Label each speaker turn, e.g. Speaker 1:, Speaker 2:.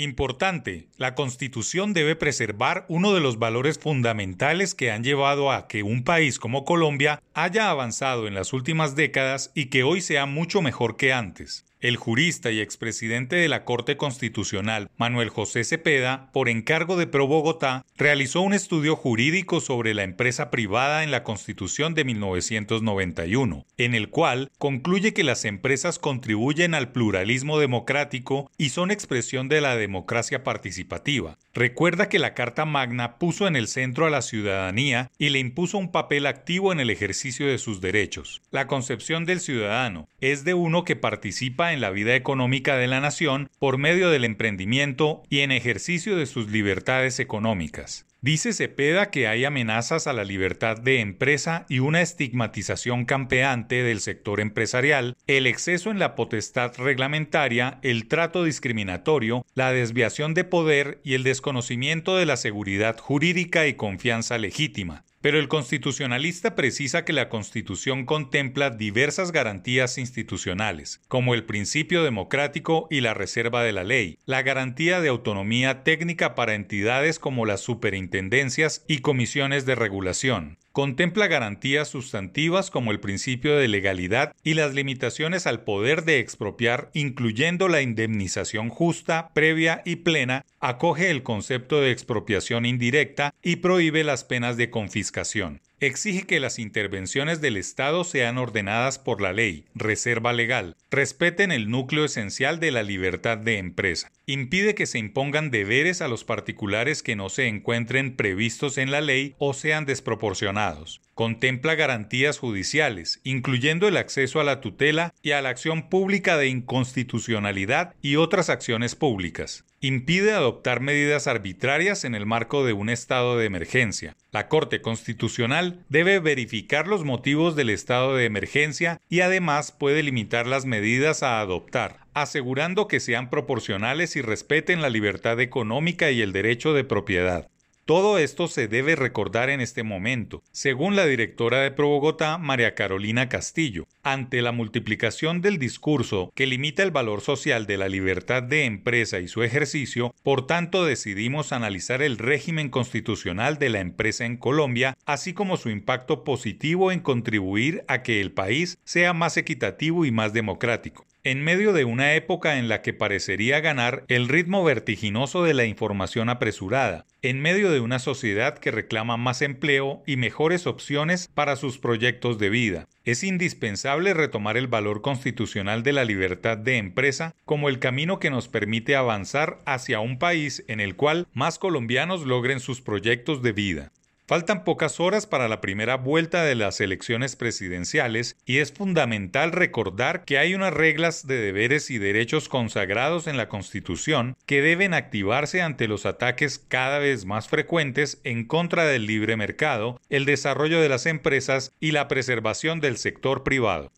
Speaker 1: Importante, la Constitución debe preservar uno de los valores fundamentales que han llevado a que un país como Colombia haya avanzado en las últimas décadas y que hoy sea mucho mejor que antes. El jurista y expresidente de la Corte Constitucional, Manuel José Cepeda, por encargo de Pro Bogotá, realizó un estudio jurídico sobre la empresa privada en la Constitución de 1991, en el cual concluye que las empresas contribuyen al pluralismo democrático y son expresión de la democracia participativa. Recuerda que la Carta Magna puso en el centro a la ciudadanía y le impuso un papel activo en el ejercicio de sus derechos. La concepción del ciudadano es de uno que participa en la vida económica de la nación por medio del emprendimiento y en ejercicio de sus libertades económicas. Dice Cepeda que hay amenazas a la libertad de empresa y una estigmatización campeante del sector empresarial, el exceso en la potestad reglamentaria, el trato discriminatorio, la desviación de poder y el desconocimiento de la seguridad jurídica y confianza legítima. Pero el constitucionalista precisa que la Constitución contempla diversas garantías institucionales, como el principio democrático y la reserva de la ley, la garantía de autonomía técnica para entidades como las superintendencias y comisiones de regulación, contempla garantías sustantivas como el principio de legalidad y las limitaciones al poder de expropiar, incluyendo la indemnización justa, previa y plena, acoge el concepto de expropiación indirecta y prohíbe las penas de confiscación exige que las intervenciones del Estado sean ordenadas por la ley, reserva legal, respeten el núcleo esencial de la libertad de empresa, impide que se impongan deberes a los particulares que no se encuentren previstos en la ley o sean desproporcionados, contempla garantías judiciales, incluyendo el acceso a la tutela y a la acción pública de inconstitucionalidad y otras acciones públicas. Impide adoptar medidas arbitrarias en el marco de un estado de emergencia. La Corte Constitucional debe verificar los motivos del estado de emergencia y además puede limitar las medidas a adoptar, asegurando que sean proporcionales y respeten la libertad económica y el derecho de propiedad. Todo esto se debe recordar en este momento, según la directora de Pro Bogotá, María Carolina Castillo, ante la multiplicación del discurso que limita el valor social de la libertad de empresa y su ejercicio, por tanto decidimos analizar el régimen constitucional de la empresa en Colombia, así como su impacto positivo en contribuir a que el país sea más equitativo y más democrático en medio de una época en la que parecería ganar el ritmo vertiginoso de la información apresurada, en medio de una sociedad que reclama más empleo y mejores opciones para sus proyectos de vida. Es indispensable retomar el valor constitucional de la libertad de empresa como el camino que nos permite avanzar hacia un país en el cual más colombianos logren sus proyectos de vida. Faltan pocas horas para la primera vuelta de las elecciones presidenciales y es fundamental recordar que hay unas reglas de deberes y derechos consagrados en la Constitución que deben activarse ante los ataques cada vez más frecuentes en contra del libre mercado, el desarrollo de las empresas y la preservación del sector privado.